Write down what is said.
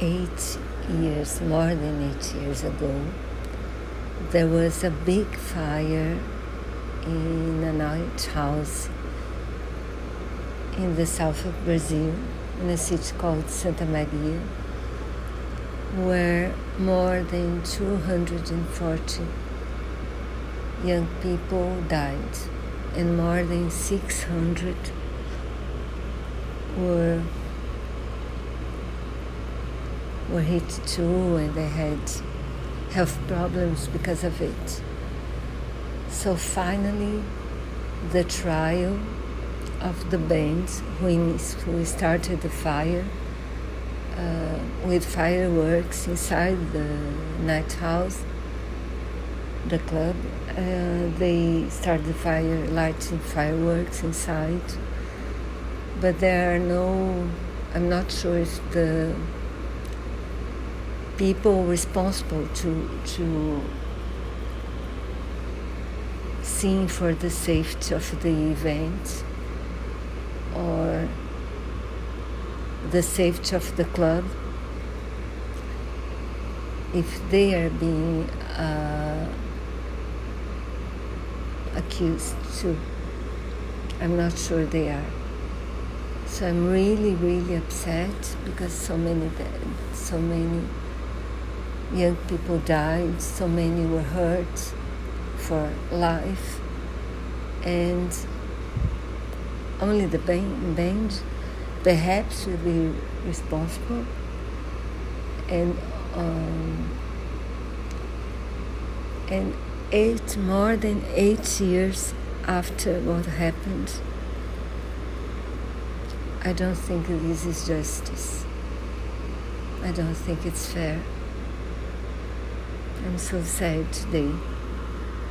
eight years, more than eight years ago, there was a big fire in an night house in the south of Brazil, in a city called Santa Maria, where more than 240 young people died and more than 600 were were hit too and they had health problems because of it. So finally, the trial of the band who, who started the fire uh, with fireworks inside the night house, the club. Uh, they started the fire, lighting fireworks inside. But there are no, I'm not sure if the people responsible to, to seeing for the safety of the event or the safety of the club if they are being uh, accused too. I'm not sure they are. So I'm really, really upset because so many, so many young people died, so many were hurt for life, and only the band perhaps will be responsible. And um, and eight more than eight years after what happened I don't think this is justice. I don't think it's fair I'm so sad today